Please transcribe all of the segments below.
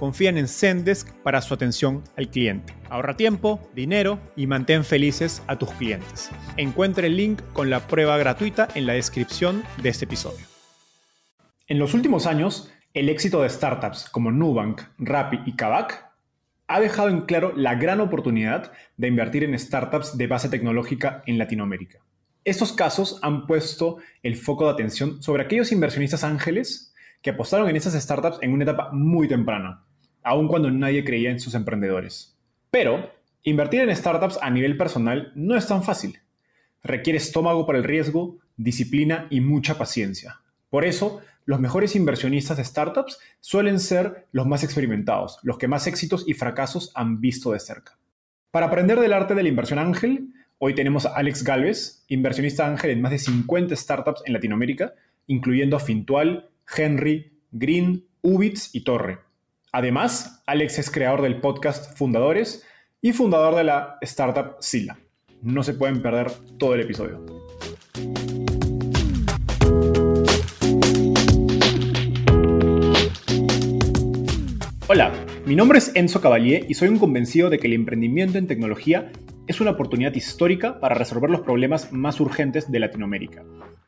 confían en Zendesk para su atención al cliente. Ahorra tiempo, dinero y mantén felices a tus clientes. Encuentre el link con la prueba gratuita en la descripción de este episodio. En los últimos años, el éxito de startups como Nubank, Rappi y Kavak ha dejado en claro la gran oportunidad de invertir en startups de base tecnológica en Latinoamérica. Estos casos han puesto el foco de atención sobre aquellos inversionistas ángeles que apostaron en esas startups en una etapa muy temprana, aun cuando nadie creía en sus emprendedores. Pero invertir en startups a nivel personal no es tan fácil. Requiere estómago para el riesgo, disciplina y mucha paciencia. Por eso, los mejores inversionistas de startups suelen ser los más experimentados, los que más éxitos y fracasos han visto de cerca. Para aprender del arte de la inversión ángel, hoy tenemos a Alex Galvez, inversionista ángel en más de 50 startups en Latinoamérica, incluyendo a Fintual, Henry, Green, Ubits y Torre. Además, Alex es creador del podcast Fundadores y fundador de la startup Sila. No se pueden perder todo el episodio. Hola, mi nombre es Enzo Cavalier y soy un convencido de que el emprendimiento en tecnología es una oportunidad histórica para resolver los problemas más urgentes de Latinoamérica.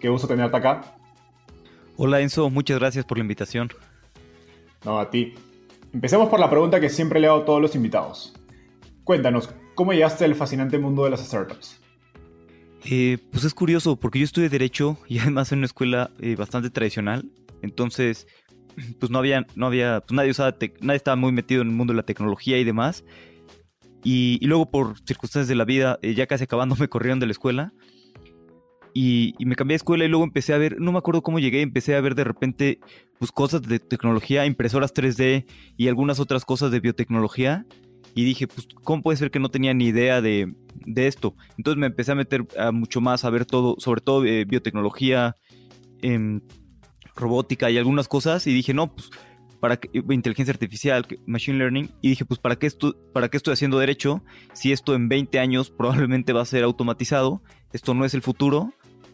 Qué gusto tenerte acá. Hola Enzo, muchas gracias por la invitación. No, a ti. Empecemos por la pregunta que siempre le hago a todos los invitados. Cuéntanos, ¿cómo llegaste al fascinante mundo de las startups? Eh, pues es curioso, porque yo estudié Derecho y además en una escuela eh, bastante tradicional. Entonces, pues no había, no había, pues nadie usaba, nadie estaba muy metido en el mundo de la tecnología y demás. Y, luego por circunstancias de la vida, eh, ya casi acabando me corrieron de la escuela. Y, me cambié de escuela y luego empecé a ver, no me acuerdo cómo llegué, empecé a ver de repente pues, cosas de tecnología, impresoras 3D y algunas otras cosas de biotecnología. Y dije, pues, ¿cómo puede ser que no tenía ni idea de, esto? Entonces me empecé a meter mucho más a ver todo, sobre todo eh, biotecnología, em, robótica y algunas cosas. Y dije, no, pues, para qué, inteligencia artificial, machine learning. Y dije, pues, ¿para qué, ¿para qué estoy haciendo derecho? Si esto en 20 años probablemente va a ser automatizado, esto no es el futuro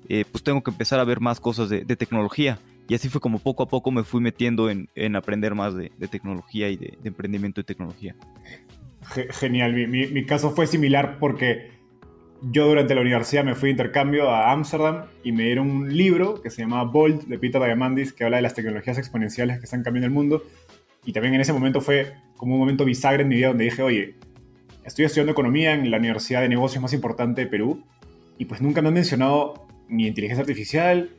eh, pues tengo que empezar a ver más cosas de, tecnología. Y así fue como poco a poco me fui metiendo en, aprender más de, tecnología y de, emprendimiento de tecnología. Genial, mi, caso fue similar porque yo durante la universidad me fui de intercambio a Ámsterdam y me dieron un libro que se llamaba Bold de Peter Diamandis que habla de las tecnologías exponenciales que están cambiando el mundo. Y también en ese momento fue como un momento bisagra en mi vida donde dije, oye, estoy estudiando economía en la universidad de negocios más importante de Perú y pues nunca me han mencionado ni inteligencia artificial,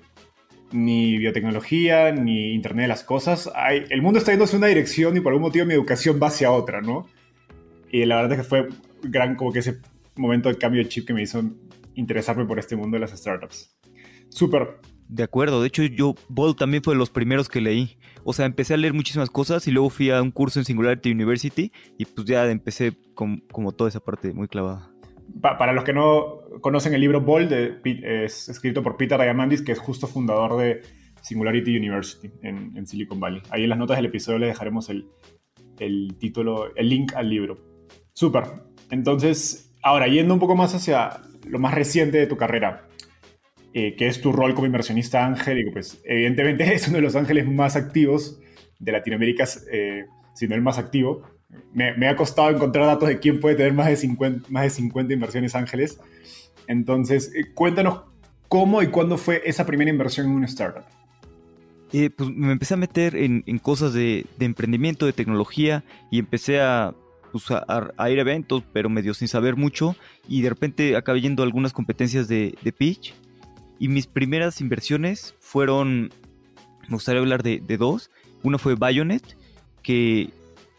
ni biotecnología, ni Internet de las Cosas. El mundo está yéndose en una dirección y por algún motivo mi educación va hacia otra, ¿no? Y la verdad es que fue gran como que ese momento de cambio de chip que me hizo interesarme por este mundo de las startups. Súper. De acuerdo, de hecho yo, Bolt también fue de los primeros que leí. O sea, empecé a leer muchísimas cosas y luego fui a un curso en Singularity University y pues ya empecé como toda esa parte muy clavada para los que no conocen el libro Bold, es escrito por Peter Diamandis, que es justo fundador de, Singularity University en, Silicon Valley. Ahí en las notas del episodio le dejaremos el, título, el link al libro. Súper. Entonces, ahora yendo un poco más hacia lo más reciente de tu carrera, eh, que es tu rol como inversionista ángel, y pues evidentemente es uno de los ángeles más activos de Latinoamérica, eh, si no el más activo. Me, ha costado encontrar datos de quién puede tener más de 50, más de 50 inversiones ángeles. Entonces, eh, cuéntanos cómo y cuándo fue esa primera inversión en una startup. Eh, pues me empecé a meter en, cosas de, emprendimiento, de tecnología y empecé pues, a, ir a eventos, pero medio sin saber mucho y de repente acabé yendo a algunas competencias de, pitch y mis primeras inversiones fueron, me gustaría hablar de, dos, una fue Bionet, que,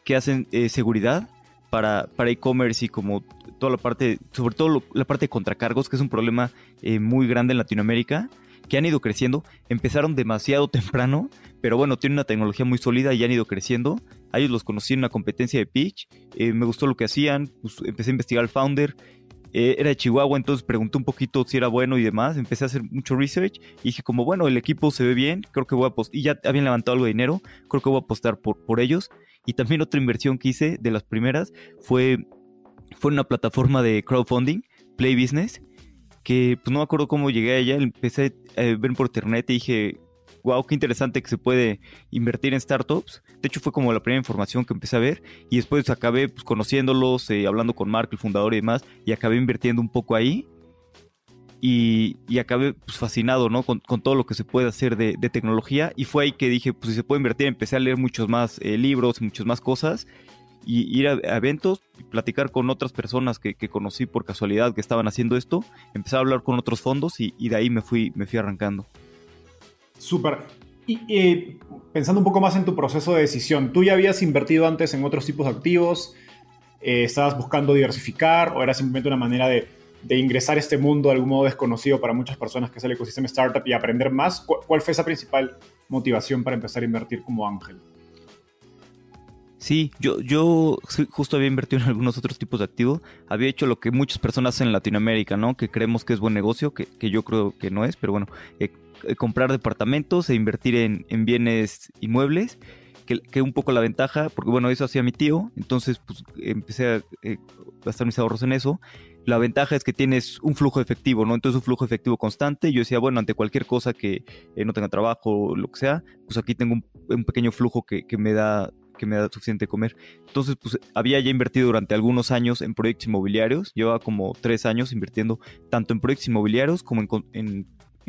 que hacen eh, seguridad para, para e-commerce y como toda la parte, sobre todo la parte de contracargos, que es un problema eh, muy grande en Latinoamérica, que han ido creciendo. Empezaron demasiado temprano, pero bueno, tienen una tecnología muy sólida y han ido creciendo. A ellos los conocí en una competencia de pitch, eh, me gustó lo que hacían, pues, empecé a investigar al founder. Eh, era de Chihuahua, entonces pregunté un poquito si era bueno y demás. Empecé a hacer mucho research y dije, como bueno, el equipo se ve bien, creo que voy a apostar. Y ya habían levantado algo de dinero, creo que voy a apostar por, por ellos. Y también otra inversión que hice de las primeras fue, fue una plataforma de crowdfunding, Play Business, que pues no me acuerdo cómo llegué a ella, empecé a ver por internet y dije, wow, qué interesante que se puede invertir en startups. De hecho, fue como la primera información que empecé a ver y después acabé pues, conociéndolos, eh, hablando con Mark, el fundador y demás, y acabé invirtiendo un poco ahí. Y, acabé pues, fascinado ¿no? Con, todo lo que se puede hacer de, tecnología. Y fue ahí que dije, pues si se puede invertir, empecé a leer muchos más eh, libros, muchas más cosas. Y ir a, eventos, platicar con otras personas que, conocí por casualidad que estaban haciendo esto. Empecé a hablar con otros fondos y, de ahí me fui, me fui arrancando. Súper. Y pensando un poco más en tu proceso de decisión, ¿tú ya habías invertido antes en otros tipos de activos? Eh, ¿Estabas buscando diversificar o era simplemente una manera de de ingresar a este mundo de algún modo desconocido para muchas personas que es el ecosistema startup y aprender más? ¿Cuál fue esa principal motivación para empezar a invertir como ángel? Sí, yo, yo justo había invertido en algunos otros tipos de activos. Había hecho lo que muchas personas hacen en Latinoamérica, ¿no? Que creemos que es buen negocio, que, yo creo que no es, pero bueno, eh, eh, comprar departamentos e invertir en, bienes inmuebles. Que, que, un poco la ventaja, porque bueno, eso hacía mi tío, entonces pues empecé a eh, gastar mis ahorros en eso la ventaja es que tienes un flujo efectivo, ¿no? Entonces un flujo efectivo constante. Yo decía, bueno, ante cualquier cosa que eh, no tenga trabajo o lo que sea, pues aquí tengo un, pequeño flujo que, me da que me da suficiente comer. Entonces, pues había ya invertido durante algunos años en proyectos inmobiliarios. Llevaba como tres años invirtiendo tanto en proyectos inmobiliarios como en,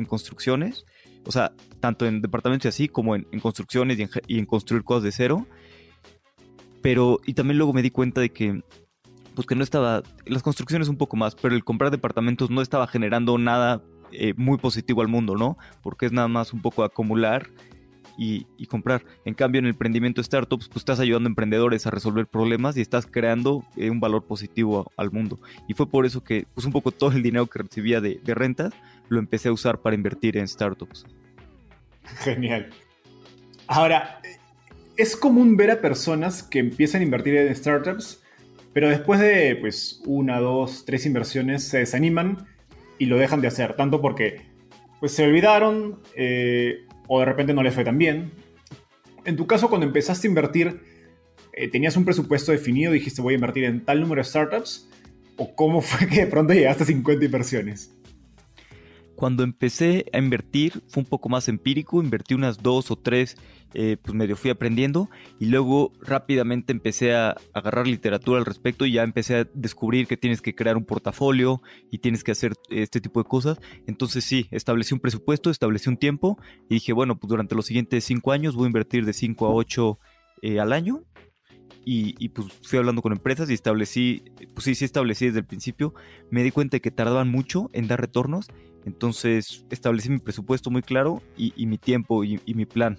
construcciones. O sea, tanto en departamentos y así como en, construcciones y en, y en construir cosas de cero. Pero, y también luego me di cuenta de que pues que no estaba, las construcciones un poco más, pero el comprar departamentos no estaba generando nada eh, muy positivo al mundo, ¿no? Porque es nada más un poco acumular y, comprar. En cambio, en el emprendimiento startups, pues estás ayudando a emprendedores a resolver problemas y estás creando eh, un valor positivo al mundo. Y fue por eso que, pues un poco todo el dinero que recibía de, de rentas, lo empecé a usar para invertir en startups. Genial. Ahora, es común ver a personas que empiezan a invertir en startups pero después de pues una, dos, tres inversiones se desaniman y lo dejan de hacer, tanto porque pues se olvidaron eh, o de repente no les fue tan bien. En tu caso, cuando empezaste a invertir, eh, ¿tenías un presupuesto definido? ¿Dijiste voy a invertir en tal número de startups? ¿O cómo fue que de pronto llegaste a 50 inversiones? Cuando empecé a invertir fue un poco más empírico, invertí unas dos o tres, eh, pues medio fui aprendiendo y luego rápidamente empecé a agarrar literatura al respecto y ya empecé a descubrir que tienes que crear un portafolio y tienes que hacer este tipo de cosas. Entonces sí, establecí un presupuesto, establecí un tiempo y dije, bueno, pues durante los siguientes cinco años voy a invertir de 5 a 8 eh, al año y, y, pues fui hablando con empresas y establecí, pues sí, sí establecí desde el principio, me di cuenta que tardaban mucho en dar retornos entonces establecí mi presupuesto muy claro y, mi tiempo y, mi plan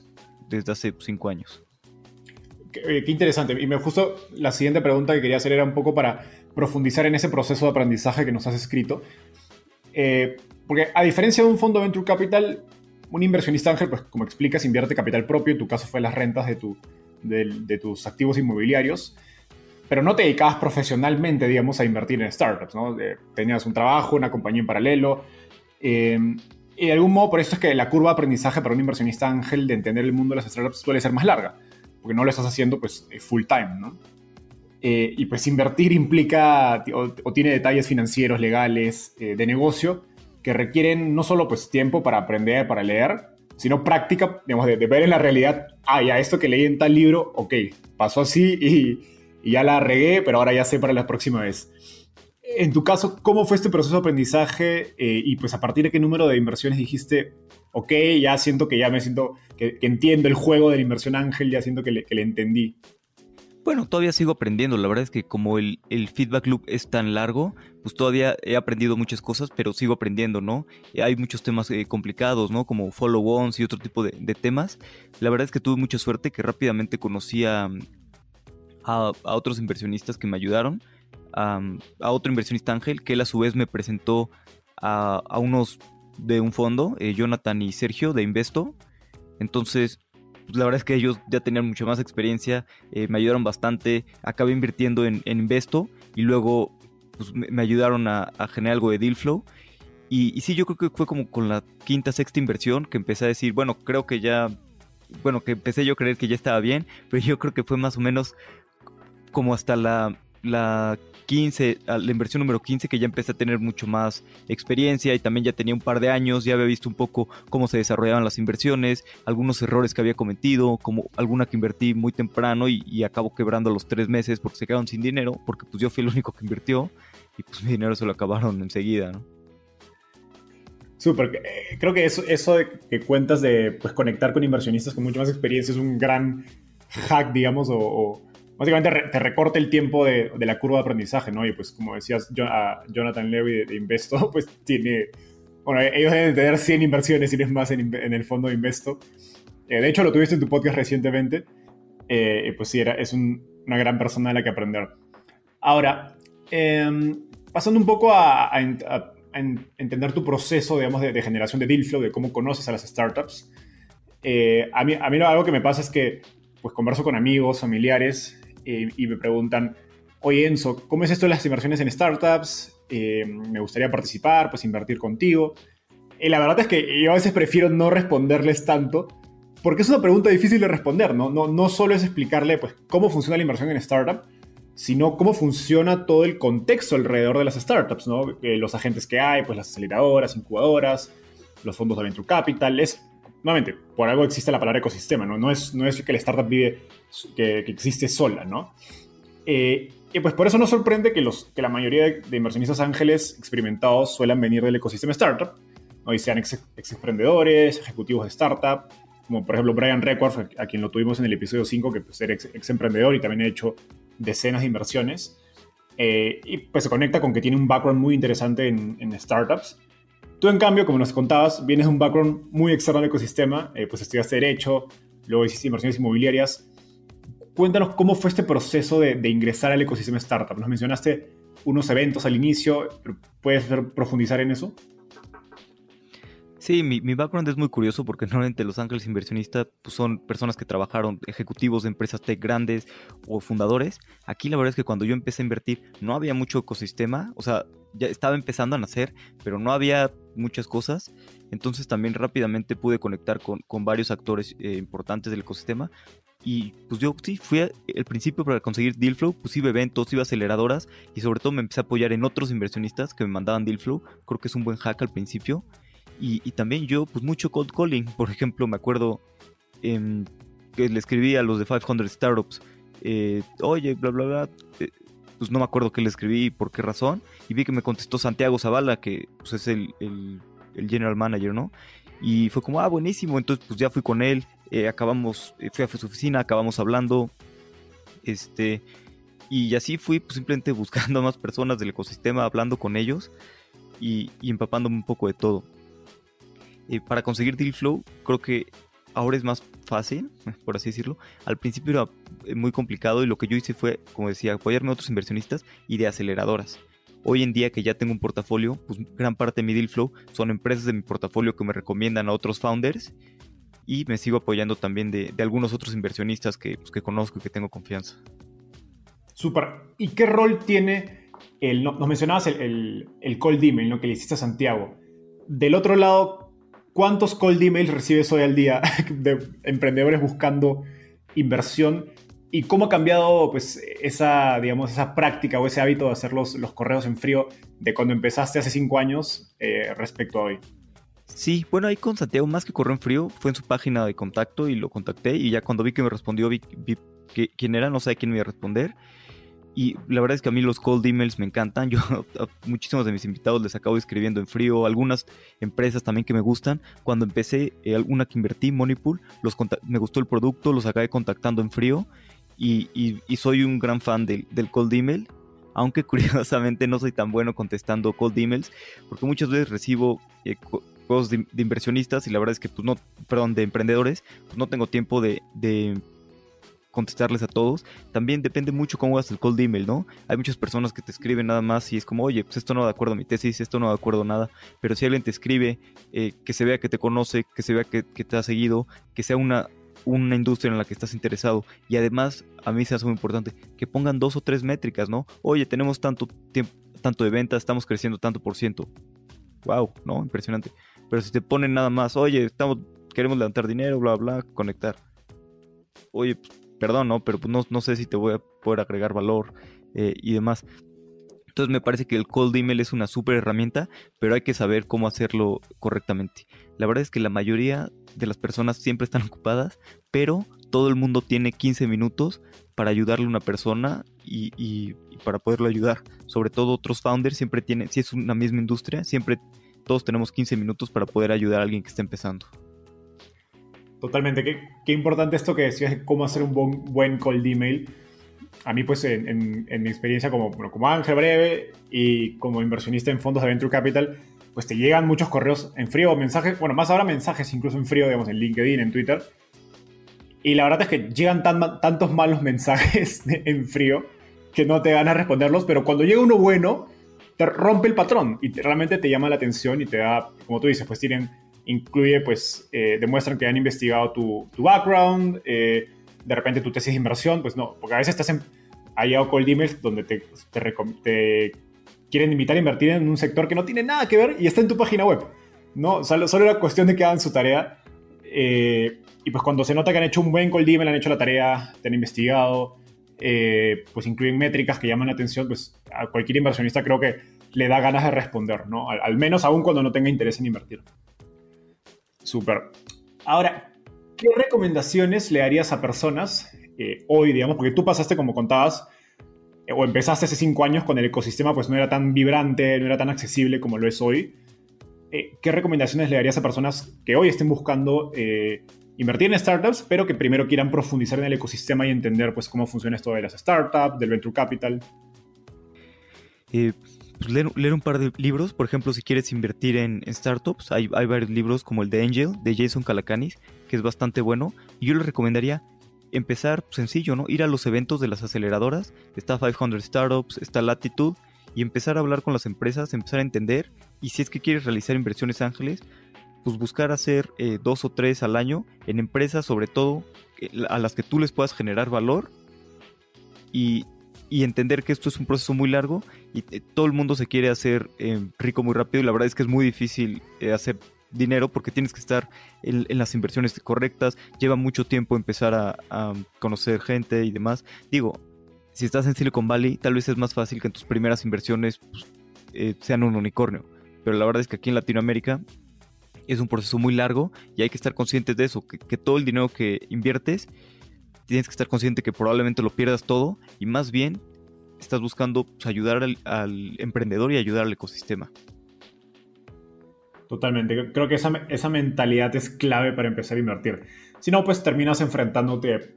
desde hace cinco años. Qué, interesante. Y me justo la siguiente pregunta que quería hacer era un poco para profundizar en ese proceso de aprendizaje que nos has escrito. Eh, porque a diferencia de un fondo Venture Capital, un inversionista ángel, pues como explicas, invierte capital propio. En tu caso fue las rentas de, tu, de, tus activos inmobiliarios pero no te dedicabas profesionalmente, digamos, a invertir en startups, ¿no? tenías un trabajo, una compañía en paralelo, eh, Y de algún modo, por eso es que la curva de aprendizaje para un inversionista ángel de entender el mundo de las startups suele ser más larga, porque no lo estás haciendo pues eh, full time, ¿no? Eh, y pues invertir implica o, tiene detalles financieros, legales, eh, de negocio, que requieren no solo pues tiempo para aprender, para leer, sino práctica, digamos, de, ver en la realidad, ah, ya esto que leí en tal libro, ok, pasó así y, y ya la regué, pero ahora ya sé para la próxima vez. En tu caso, ¿cómo fue este proceso de aprendizaje? Eh, y pues a partir de qué número de inversiones dijiste, ok, ya siento que ya me siento, que, entiendo el juego de la inversión ángel, ya siento que le, entendí. Bueno, todavía sigo aprendiendo. La verdad es que como el, feedback loop es tan largo, pues todavía he aprendido muchas cosas, pero sigo aprendiendo, ¿no? Hay muchos temas eh, complicados, ¿no? Como follow-ons y otro tipo de, temas. La verdad es que tuve mucha suerte que rápidamente conocí a, a otros inversionistas que me ayudaron a, otro inversionista Ángel, que él a su vez me presentó a, unos de un fondo, eh, Jonathan y Sergio de Investo. Entonces, pues, la verdad es que ellos ya tenían mucha más experiencia, eh, me ayudaron bastante, acabé invirtiendo en, Investo y luego pues, me, ayudaron a, generar algo de deal flow. Y, y, sí, yo creo que fue como con la quinta, sexta inversión que empecé a decir, bueno, creo que ya, bueno, que empecé yo a creer que ya estaba bien, pero yo creo que fue más o menos como hasta la, la 15, la inversión número 15, que ya empecé a tener mucho más experiencia y también ya tenía un par de años, ya había visto un poco cómo se desarrollaban las inversiones, algunos errores que había cometido, como alguna que invertí muy temprano y, acabo quebrando los tres meses porque se quedaron sin dinero, porque pues yo fui el único que invirtió y pues mi dinero se lo acabaron enseguida, ¿no? Súper, eh, creo que eso, eso de que cuentas de pues, conectar con inversionistas con mucha más experiencia es un gran hack, digamos, o básicamente te recorta el tiempo de, la curva de aprendizaje, ¿no? Y pues como decías, a Jonathan Levy de, Investo, pues tiene, bueno, ellos deben tener 100 inversiones y es más en, el fondo de Investo. Eh, de hecho, lo tuviste en tu podcast recientemente. Eh, pues sí, era, es una gran persona de la que aprender. Ahora, em, pasando un poco a, entender tu proceso, digamos, de, generación de deal flow, de cómo conoces a las startups. Eh, a, mí, a mí algo que me pasa es que pues converso con amigos, familiares, eh, y me preguntan, oye Enzo, ¿cómo es esto de las inversiones en startups? Eh, me gustaría participar, pues invertir contigo. La verdad es que yo a veces prefiero no responderles tanto, porque es una pregunta difícil de responder, ¿no? No, no solo es explicarle pues, cómo funciona la inversión en startup, sino cómo funciona todo el contexto alrededor de las startups, ¿no? Eh, los agentes que hay, pues las aceleradoras, incubadoras, los fondos de venture capital. Es, nuevamente, por algo existe la palabra ecosistema, ¿no? No es, no es que la startup vive que, existe sola, ¿no? Eh, y pues por eso no sorprende que, los, que la mayoría de, inversionistas ángeles experimentados suelen venir del ecosistema startup, ¿no? y sean ex, emprendedores, ejecutivos de startup, como por ejemplo Brian Reckworth, a, quien lo tuvimos en el episodio 5, que pues, era ex, emprendedor y también ha hecho decenas de inversiones. Eh, y pues se conecta con que tiene un background muy interesante en, startups. Tú, en cambio, como nos contabas, vienes de un background muy externo al ecosistema, eh, pues estudiaste Derecho, luego hiciste inversiones inmobiliarias cuéntanos cómo fue este proceso de, ingresar al ecosistema startup. Nos mencionaste unos eventos al inicio, ¿puedes profundizar en eso? Sí, mi, background es muy curioso porque normalmente los ángeles inversionistas pues, son personas que trabajaron, ejecutivos de empresas tech grandes o fundadores. Aquí la verdad es que cuando yo empecé a invertir no había mucho ecosistema, o sea, ya estaba empezando a nacer, pero no había muchas cosas. Entonces también rápidamente pude conectar con, varios actores eh, importantes del ecosistema y pues yo sí, fui al principio para conseguir deal flow, pues iba eventos, iba aceleradoras y sobre todo me empecé a apoyar en otros inversionistas que me mandaban deal flow. Creo que es un buen hack al principio. Y, también yo, pues mucho cold calling. Por ejemplo, me acuerdo em, que le escribí a los de 500 Startups, eh, oye, bla, bla, bla. Eh, pues no me acuerdo qué le escribí y por qué razón. Y vi que me contestó Santiago Zavala, que pues es el, el, general manager, ¿no? Y fue como, ah, buenísimo. Entonces, pues ya fui con él eh, acabamos, fui a su oficina, acabamos hablando, este, y así fui pues, simplemente buscando a más personas del ecosistema, hablando con ellos y, empapándome un poco de todo. Eh, para conseguir deal flow, creo que ahora es más fácil, por así decirlo. Al principio era muy complicado y lo que yo hice fue, como decía, apoyarme a otros inversionistas y de aceleradoras. Hoy en día que ya tengo un portafolio, pues gran parte de mi deal flow son empresas de mi portafolio que me recomiendan a otros founders y me sigo apoyando también de, algunos otros inversionistas que, pues, que conozco y que tengo confianza. Súper. ¿Y qué rol tiene el, nos mencionabas el, el, cold email, ¿no? que le hiciste a Santiago. Del otro lado, ¿cuántos cold emails recibes hoy al día de emprendedores buscando inversión? ¿Y cómo ha cambiado pues, esa, digamos, esa práctica o ese hábito de hacer los, correos en frío de cuando empezaste hace cinco años eh, respecto a hoy? Sí, bueno, ahí con Santiago, más que correo en frío, fue en su página de contacto y lo contacté. Y ya cuando vi que me respondió, vi, quién era, no sé quién me iba a responder. Y la verdad es que a mí los cold emails me encantan. Yo a muchísimos de mis invitados les acabo escribiendo en frío. Algunas empresas también que me gustan. Cuando empecé, eh, alguna que invertí, Moneypool, me gustó el producto, los acabé contactando en frío. Y, soy un gran fan del, del, cold email. Aunque curiosamente no soy tan bueno contestando cold emails. Porque muchas veces recibo eh, de, inversionistas y la verdad es que, pues no, perdón, de emprendedores, pues no tengo tiempo de contestarles a todos. También depende mucho cómo hagas el cold email, ¿no? Hay muchas personas que te escriben nada más y es como, oye, pues esto no de acuerdo a mi tesis, esto no de acuerdo a nada. Pero si alguien te escribe, eh, que se vea que te conoce, que se vea que, te ha seguido, que sea una, una industria en la que estás interesado. Y además, a mí se hace muy importante, que pongan dos o tres métricas, ¿no? Oye, tenemos tanto tiempo, tanto de ventas, estamos creciendo tanto por ciento. Wow, ¿no? Impresionante. Pero si te ponen nada más, oye, estamos, queremos levantar dinero, bla, bla, conectar. Oye, pues, perdón, ¿no? Pero pues, no, sé si te voy a poder agregar valor eh, y demás. Entonces me parece que el cold email es una súper herramienta, pero hay que saber cómo hacerlo correctamente. La verdad es que la mayoría de las personas siempre están ocupadas, pero todo el mundo tiene 15 minutos para ayudarle a una persona y, y para poderlo ayudar. Sobre todo otros founders siempre tienen, si es una misma industria, siempre todos tenemos 15 minutos para poder ayudar a alguien que está empezando. Totalmente. Qué, importante esto que decías de cómo hacer un buen, buen cold email. A mí, pues, en, mi experiencia como, como Ángel Breve y como inversionista en fondos de Venture Capital, pues te llegan muchos correos en frío, mensajes, bueno, más ahora mensajes incluso en frío, digamos, en LinkedIn, en Twitter. Y la verdad es que llegan tan, tantos malos mensajes en frío que no te van a responderlos, pero cuando llega uno bueno, te rompe el patrón y realmente te llama la atención y te da, como tú dices, pues tienen, incluye, pues, eh, demuestran que han investigado tu, tu background, eh, de repente tu tesis de inversión, pues no, porque a veces estás en, hay cold emails donde te, te, quieren invitar a invertir en un sector que no tiene nada que ver y está en tu página web, ¿no? Solo, solo era cuestión de que hagan su tarea. Eh, y pues cuando se nota que han hecho un buen cold email, han hecho la tarea, te han investigado, eh, pues incluyen métricas que llaman la atención, pues a cualquier inversionista creo que le da ganas de responder, ¿no? Al, menos aún cuando no tenga interés en invertir. Súper. Ahora, ¿qué recomendaciones le harías a personas eh, hoy, digamos, porque tú pasaste como contabas, eh, o empezaste hace cinco años con el ecosistema, pues no era tan vibrante, no era tan accesible como lo es hoy. ¿Qué recomendaciones le darías a personas que hoy estén buscando invertir en startups, pero que primero quieran profundizar en el ecosistema y entender pues, cómo funciona esto de las startups, del venture capital. Pues, leer, un par de libros, por ejemplo, si quieres invertir en, startups, hay, varios libros como el de Angel, de Jason Calacanis, que es bastante bueno, y yo les recomendaría empezar pues, sencillo, ¿no? Ir a los eventos de las aceleradoras, está 500 Startups, está Latitude, y empezar a hablar con las empresas, empezar a entender, y si es que quieres realizar inversiones ángeles, pues buscar hacer eh, dos o tres al año en empresas, sobre todo eh, a las que tú les puedas generar valor. Y, entender que esto es un proceso muy largo y eh, todo el mundo se quiere hacer rico muy rápido y la verdad es que es muy difícil hacer dinero porque tienes que estar en, las inversiones correctas, lleva mucho tiempo empezar a, conocer gente y demás. Digo, si estás en Silicon Valley, tal vez es más fácil que en tus primeras inversiones pues, sean un unicornio. Pero la verdad es que aquí en Latinoamérica es un proceso muy largo y hay que estar conscientes de eso, que, todo el dinero que inviertes, tienes que estar consciente que probablemente lo pierdas todo y más bien estás buscando pues, ayudar al, emprendedor y ayudar al ecosistema. Totalmente, creo que esa, esa mentalidad es clave para empezar a invertir. Si no, pues terminas enfrentándote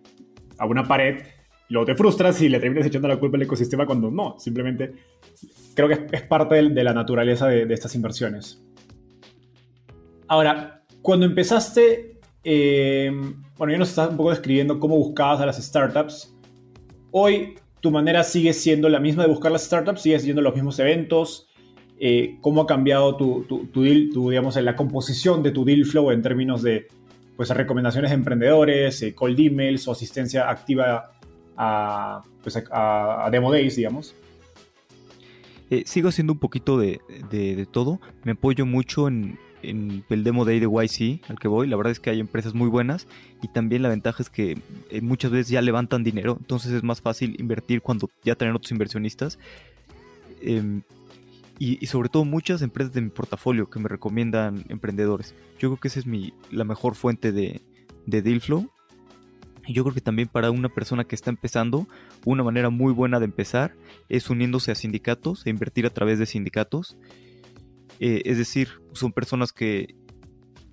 a una pared, luego te frustras y le terminas echando la culpa al ecosistema cuando no, simplemente creo que es, parte de, la naturaleza de estas inversiones. Ahora, cuando empezaste, eh, bueno, ya nos estás un poco describiendo cómo buscabas a las startups. Hoy tu manera sigue siendo la misma de buscar las startups, sigues yendo a los mismos eventos. Eh, ¿Cómo ha cambiado tu, deal, tu, digamos, la composición de tu deal flow en términos de pues, recomendaciones de emprendedores, eh, cold emails o asistencia activa a, pues, a, demo days, digamos? sigo haciendo un poquito de, de, todo. Me apoyo mucho en, en el demo de YC al que voy, la verdad es que hay empresas muy buenas y también la ventaja es que eh, muchas veces ya levantan dinero, entonces es más fácil invertir cuando ya tienen otros inversionistas. Em, y, sobre todo muchas empresas de mi portafolio que me recomiendan emprendedores. Yo creo que esa es mi, la mejor fuente de, de deal flow. Y yo creo que también para una persona que está empezando, una manera muy buena de empezar es uniéndose a sindicatos e invertir a través de sindicatos. Eh, es decir, son personas que,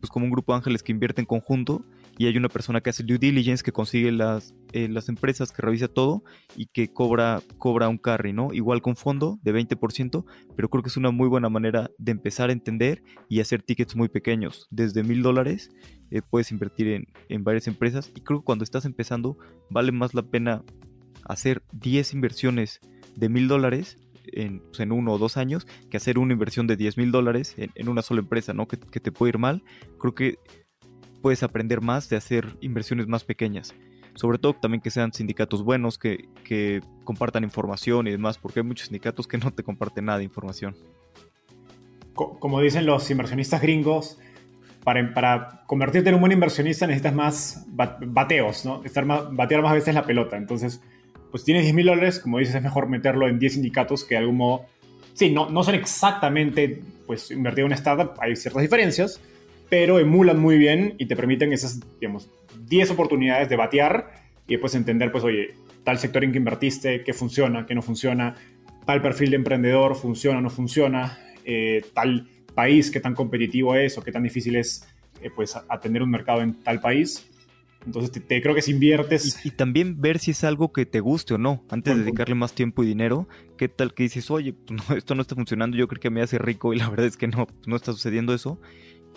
pues como un grupo de ángeles que invierte en conjunto y hay una persona que hace due diligence, que consigue las, eh, las empresas, que revisa todo y que cobra, cobra un carry, ¿no? Igual con fondo de 20%, pero creo que es una muy buena manera de empezar a entender y hacer tickets muy pequeños. Desde mil dólares eh, puedes invertir en, en, varias empresas y creo que cuando estás empezando vale más la pena hacer 10 inversiones de mil dólares en, pues, en, uno o dos años que hacer una inversión de 10 mil dólares en, en, una sola empresa, ¿no? Que, que, te puede ir mal. Creo que puedes aprender más de hacer inversiones más pequeñas. Sobre todo también que sean sindicatos buenos, que, que compartan información y demás, porque hay muchos sindicatos que no te comparten nada de información. Como dicen los inversionistas gringos, para, para, convertirte en un buen inversionista necesitas más bateos, ¿no? Estar más, batear más veces la pelota. Entonces, pues tienes 10 mil dólares, como dices, es mejor meterlo en 10 sindicatos que de algún modo... Sí, no, no son exactamente, pues, invertir en una startup, hay ciertas diferencias, pero emulan muy bien y te permiten esas, digamos, 10 oportunidades de batear y después entender, pues, oye, tal sector en que invertiste, qué funciona, qué no funciona, tal perfil de emprendedor funciona, no funciona, eh, tal país, qué tan competitivo es o qué tan difícil es eh, pues, atender un mercado en tal país. Entonces te, creo que si inviertes... Y, también ver si es algo que te guste o no, antes de dedicarle más tiempo y dinero, qué tal que dices, oye, pues, esto no está funcionando, yo creo que me hace rico y la verdad es que no, no está sucediendo eso.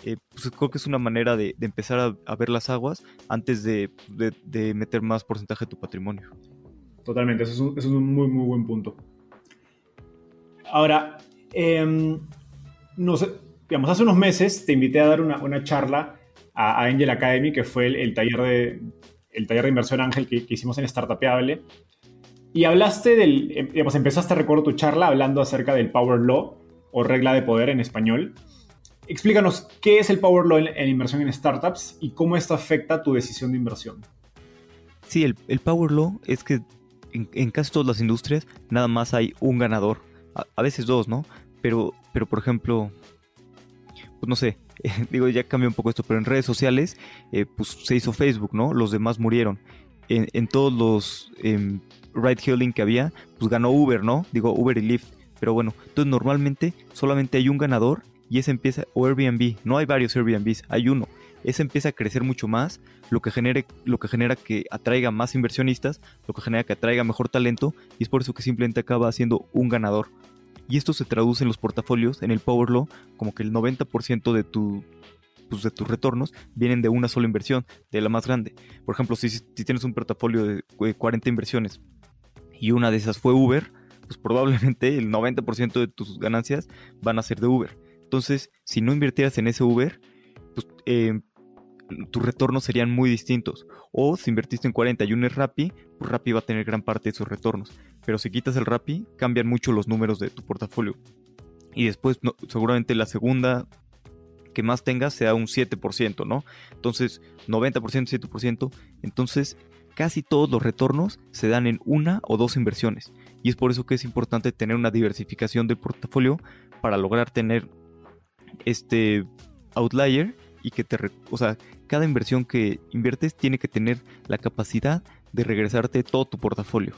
Eh, pues creo que es una manera de, empezar a, ver las aguas antes de, de, meter más porcentaje de tu patrimonio. Totalmente, eso es un, eso es un muy, muy buen punto. Ahora, eh, no sé, digamos, hace unos meses te invité a dar una, una charla a, Angel Academy, que fue el, taller, de, el taller de inversión Ángel que, hicimos en Startupeable. Y hablaste del, em, digamos, empezaste, recuerdo tu charla, hablando acerca del Power Law o regla de poder en español. Explícanos qué es el Power Law en, inversión en startups y cómo esto afecta tu decisión de inversión. Sí, el, el Power Law es que en, en, casi todas las industrias nada más hay un ganador, a veces dos, ¿no? Pero, pero por ejemplo, pues no sé, digo, ya cambió un poco esto, pero en redes sociales, eh, pues se hizo Facebook, ¿no? Los demás murieron. En, todos los eh, ride hailing que había, pues ganó Uber, ¿no? Digo, Uber y Lyft. Pero bueno, entonces normalmente solamente hay un ganador y ese empieza, o Airbnb, no hay varios Airbnbs, hay uno. Ese empieza a crecer mucho más, lo que, genere, lo que genera que atraiga más inversionistas, lo que genera que atraiga mejor talento, y es por eso que simplemente acaba siendo un ganador y esto se traduce en los portafolios, en el Power Law, como que el 90% de pues, de tus retornos vienen de una sola inversión, de la más grande. Por ejemplo, si, si tienes un portafolio de 40 inversiones y una de esas fue Uber, pues probablemente el 90% de tus ganancias van a ser de Uber. Entonces, si no invirtieras en ese Uber, pues eh, tus retornos serían muy distintos. O si invertiste en 40 y es Rappi, pues Rappi va a tener gran parte de sus retornos. Pero si quitas el Rappi, cambian mucho los números de tu portafolio. Y después, seguramente la segunda que más tengas sea un 7%, ¿no? Entonces, 90%, 7%. Entonces, casi todos los retornos se dan en una o dos inversiones. Y es por eso que es importante tener una diversificación del portafolio para lograr tener este outlier y que te, o sea, cada inversión que inviertes tiene que tener la capacidad de regresarte todo tu portafolio.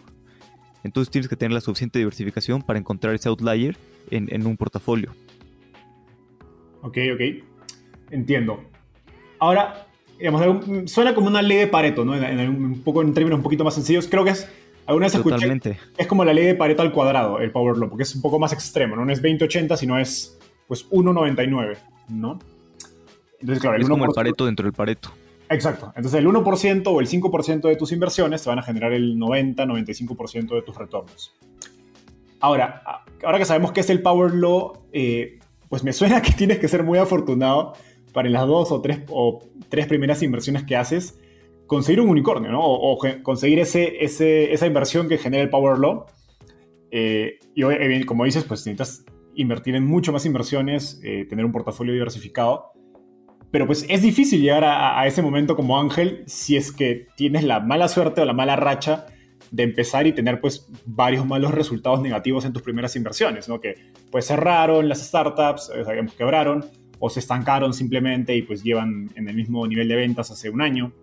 Entonces tienes que tener la suficiente diversificación para encontrar ese outlier en, un portafolio. Ok, ok. Entiendo. Ahora, digamos, suena como una ley de Pareto, ¿no? En, un poco en términos un poquito más sencillos. Creo que es. Alguna vez Totalmente. es como la ley de Pareto al cuadrado, el Power Law, porque es un poco más extremo, ¿no? No es 20-80, sino es pues 1,99, ¿no? Entonces, claro, el es como el Pareto dentro del Pareto. Exacto. Entonces, el 1% o el 5% de tus inversiones te van a generar el 90-95% de tus retornos. Ahora, ahora que sabemos qué es el Power Law, eh, pues me suena que tienes que ser muy afortunado para en las dos o tres, o tres primeras inversiones que haces conseguir un unicornio, ¿no? O, conseguir ese, esa inversión que genera el Power Law. Eh, y como dices, pues necesitas invertir en mucho más inversiones, eh, tener un portafolio diversificado. Pero pues es difícil llegar a, ese momento como Ángel si es que tienes la mala suerte o la mala racha de empezar y tener pues varios malos resultados negativos en tus primeras inversiones, ¿no? Que pues cerraron las startups, eh, quebraron, o se estancaron simplemente y pues llevan en el mismo nivel de ventas hace un año.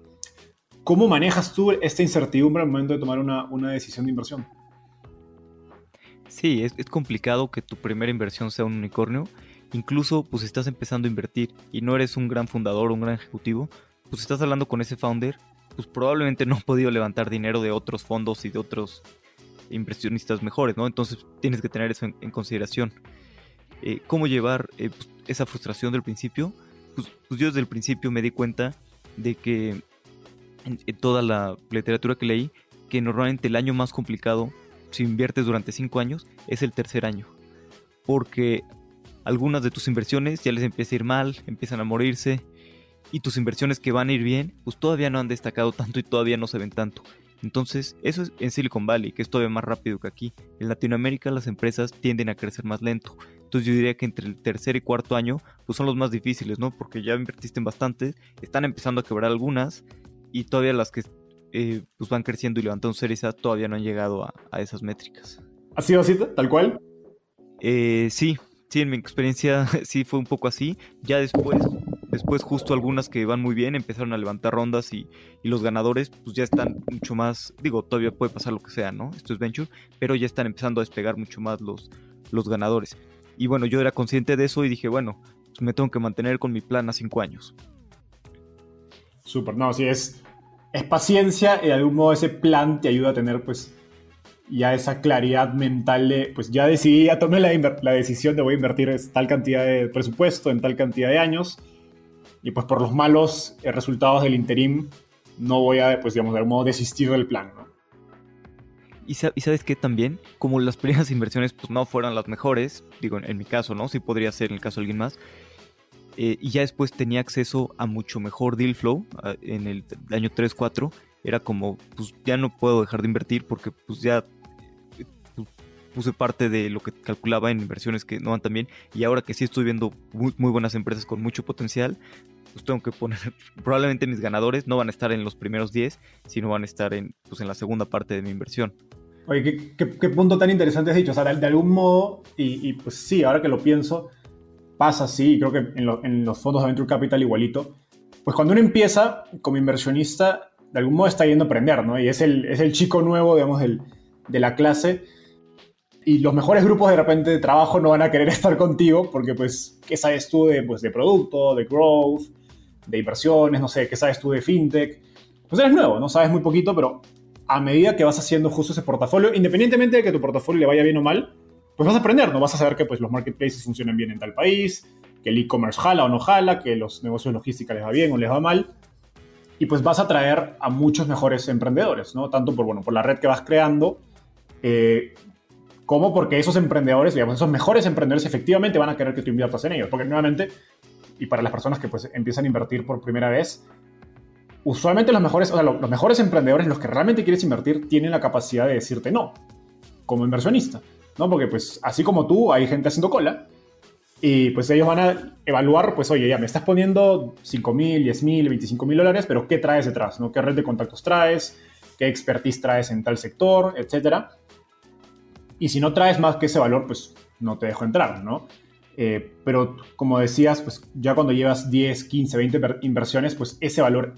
¿Cómo manejas tú esta incertidumbre al momento de tomar una, una decisión de inversión? Sí, es, es, complicado que tu primera inversión sea un unicornio. Incluso, pues estás empezando a invertir y no eres un gran fundador o un gran ejecutivo, pues estás hablando con ese founder, pues probablemente no ha podido levantar dinero de otros fondos y de otros inversionistas mejores, ¿no? Entonces tienes que tener eso en, consideración. Eh, ¿Cómo llevar eh, pues, esa frustración del principio? Pues, pues, yo desde el principio me di cuenta de que en, toda la literatura que leí que normalmente el año más complicado, si inviertes durante 5 años, es el tercer año. Porque algunas de tus inversiones ya les empieza a ir mal, empiezan a morirse, y tus inversiones que van a ir bien, pues todavía no han destacado tanto y todavía no se ven tanto. Entonces, eso es en Silicon Valley, que es todavía más rápido que aquí. En Latinoamérica las empresas tienden a crecer más lento. Entonces yo diría que entre el tercer y cuarto año, pues son los más difíciles, ¿no? Porque ya invertiste en bastantes, están empezando a quebrar algunas y todavía las que eh, pues van creciendo y levantando series A todavía no han llegado a, esas métricas. ¿Ha sido así, tal cual? Eh, sí, sí, en mi experiencia sí fue un poco así. Ya después, después justo algunas que van muy bien empezaron a levantar rondas y, los ganadores pues ya están mucho más, digo, todavía puede pasar lo que sea, ¿no? Esto es venture, pero ya están empezando a despegar mucho más los, los ganadores. Y bueno, yo era consciente de eso y dije, bueno, pues me tengo que mantener con mi plan a cinco años. Súper, no, sí, es, es paciencia y de algún modo ese plan te ayuda a tener pues ya esa claridad mental de, pues ya decidí, ya tomé la, la decisión de voy a invertir tal cantidad de presupuesto en tal cantidad de años y pues por los malos eh, resultados del interim no voy a, pues digamos, de algún modo desistir del plan, ¿no? Y, sabes que también, como las primeras inversiones pues no fueron las mejores, digo, en, mi caso, ¿no? Sí podría ser en el caso de alguien más, eh, y ya después tenía acceso a mucho mejor deal flow en el año 3-4, era como, pues ya no puedo dejar de invertir porque pues ya puse parte de lo que calculaba en inversiones que no van tan bien y ahora que sí estoy viendo muy, muy buenas empresas con mucho potencial, pues tengo que poner, probablemente mis ganadores no van a estar en los primeros 10, sino van a estar en, pues, en la segunda parte de mi inversión. Oye, ¿qué, punto tan interesante has dicho? O sea, de, algún modo, y, pues sí, ahora que lo pienso, pasa así, creo que en, los fondos de Venture Capital igualito, pues cuando uno empieza como inversionista, de algún modo está yendo a aprender, ¿no? Y es el, es el chico nuevo, digamos, del, de la clase. Y los mejores grupos de repente de trabajo no van a querer estar contigo porque, pues, ¿qué sabes tú de, pues, de producto, de growth, de inversiones, no sé, qué sabes tú de fintech? Pues eres nuevo, no sabes muy poquito, pero a medida que vas haciendo justo ese portafolio, independientemente de que tu portafolio le vaya bien o mal, pues vas a aprender, ¿no? Vas a saber que pues, los marketplaces funcionan bien en tal país, que el e-commerce jala o no jala, que los negocios logísticos les va bien o les va mal. Y pues vas a traer a muchos mejores emprendedores, ¿no? Tanto por, bueno, por la red que vas creando, eh, como porque esos emprendedores, digamos, esos mejores emprendedores efectivamente van a querer que tú inviertas en ellos. Porque nuevamente, y para las personas que pues empiezan a invertir por primera vez, usualmente los mejores, o sea, los, mejores emprendedores, los que realmente quieres invertir, tienen la capacidad de decirte no, como inversionista, ¿no? Porque pues así como tú, hay gente haciendo cola y pues ellos van a evaluar, pues oye, ya me estás poniendo 5 mil, 10 mil, 25 mil dólares, pero ¿qué traes detrás? ¿no? ¿Qué red de contactos traes? ¿Qué expertise traes en tal sector? Etcétera. Y si no traes más que ese valor, pues no te dejo entrar, ¿no? Eh, pero como decías, pues ya cuando llevas 10, 15, 20 inversiones, pues ese valor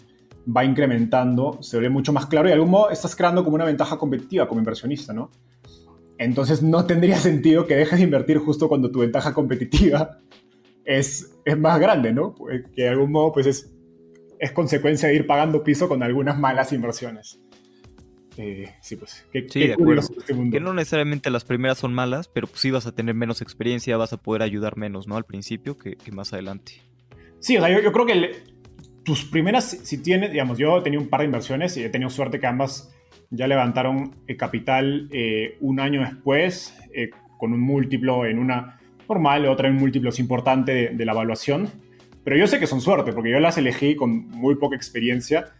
va incrementando, se ve mucho más claro y de algún modo estás creando como una ventaja competitiva como inversionista, ¿no? Entonces no tendría sentido que dejes de invertir justo cuando tu ventaja competitiva es, es más grande, ¿no? Pues, que de algún modo pues es, es consecuencia de ir pagando piso con algunas malas inversiones. Eh, sí, pues, qué, sí, de acuerdo. Este que no necesariamente las primeras son malas, pero pues sí vas a tener menos experiencia, vas a poder ayudar menos, ¿no? Al principio que, que más adelante. Sí, o sea, yo, yo creo que tus primeras, si tienes, digamos, yo he tenido un par de inversiones y he tenido suerte que ambas ya levantaron el capital eh, un año después, eh, con un múltiplo en una normal, otra en múltiplos importante de, la evaluación. Pero yo sé que son suerte, porque yo las elegí con muy poca experiencia.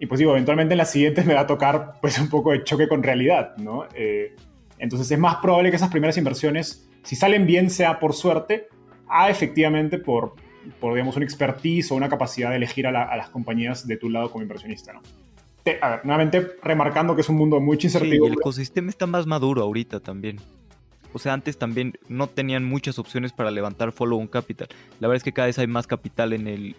Y pues digo, eventualmente en las siguientes me va a tocar pues un poco de choque con realidad, ¿no? Eh, entonces es más probable que esas primeras inversiones si salen bien sea por suerte, a efectivamente por, por digamos, una expertise o una capacidad de elegir a, las compañías de tu lado como inversionista, ¿no? a ver, nuevamente remarcando que es un mundo muy incertidumbre. Sí, el ecosistema está más maduro ahorita también. O sea, antes también no tenían muchas opciones para levantar follow-on capital. La verdad es que cada vez hay más capital en el,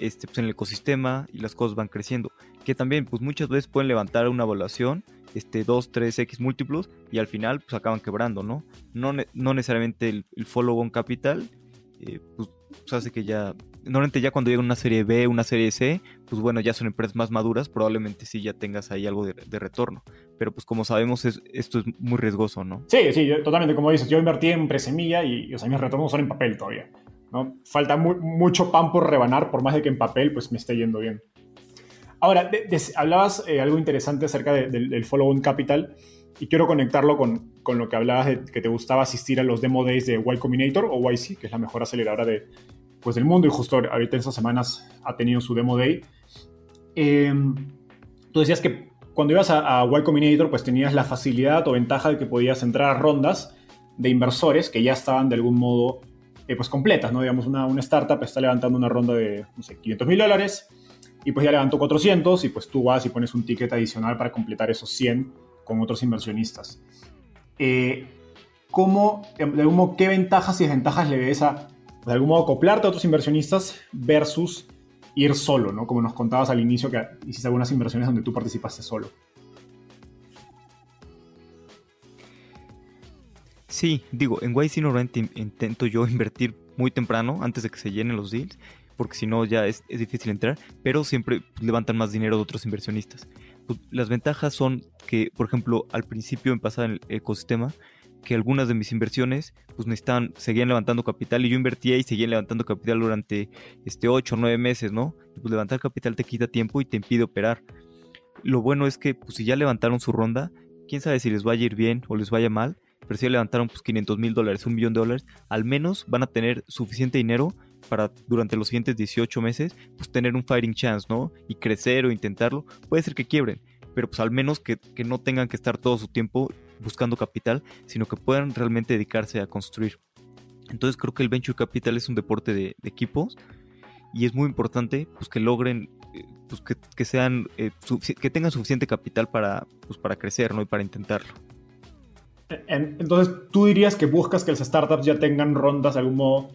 este, pues, en el ecosistema y las cosas van creciendo. Que también, pues muchas veces pueden levantar una evaluación, este, 2, 3x múltiplos, y al final, pues acaban quebrando, ¿no? No, no necesariamente el, follow-on capital, eh, pues, pues, hace que ya, normalmente ya cuando llega una serie B, una serie C, pues bueno, ya son empresas más maduras, probablemente sí ya tengas ahí algo de, retorno. Pero pues como sabemos, esto es muy riesgoso, ¿no? Sí, sí, totalmente, como dices, yo invertí en presemilla y, o sea, mis retornos son en papel todavía. Falta mucho pan por rebanar, por más de que en papel pues me esté yendo bien. Ahora, hablabas eh, algo interesante acerca del follow-on capital y quiero conectarlo con, con, lo que hablabas de que te gustaba asistir a los demo days de Y Combinator o YC, que es la mejor aceleradora de, pues, del mundo y justo ahorita en estas semanas ha tenido su demo day. Eh, tú decías que cuando ibas a, a, Y Combinator pues tenías la facilidad o ventaja de que podías entrar a rondas de inversores que ya estaban de algún modo eh, pues completas, ¿no? Digamos, una, una, startup está levantando una ronda de, no sé, 500 mil dólares y pues ya levantó 400 y pues tú vas y pones un ticket adicional para completar esos 100 con otros inversionistas. Eh, ¿Cómo, de algún modo, qué ventajas y desventajas le ves a, de algún modo, acoplarte a otros inversionistas versus ir solo, ¿no? Como nos contabas al inicio que hiciste algunas inversiones donde tú participaste solo. Sí, digo, en YC normalmente intento yo invertir muy temprano, antes de que se llenen los deals, porque si no ya es, difícil entrar, pero siempre levantan más dinero de otros inversionistas. Pues, las ventajas son que, por ejemplo, al principio en pasar en el ecosistema, que algunas de mis inversiones pues necesitaban, seguían levantando capital y yo invertía y seguía levantando capital durante este 8 o 9 meses, ¿no? pues levantar capital te quita tiempo y te impide operar. Lo bueno es que pues si ya levantaron su ronda, quién sabe si les vaya a ir bien o les vaya mal, pero si levantaron pues 500 mil dólares, un millón de dólares, al menos van a tener suficiente dinero para durante los siguientes 18 meses pues tener un fighting chance, ¿no? Y crecer o intentarlo. Puede ser que quiebren, pero pues al menos que, no tengan que estar todo su tiempo buscando capital, sino que puedan realmente dedicarse a construir. Entonces creo que el venture capital es un deporte de, equipos y es muy importante pues que logren eh, pues que, sean eh, que tengan suficiente capital para pues, para crecer ¿no? y para intentarlo entonces, tú dirías que buscas que las startups ya tengan rondas de algún modo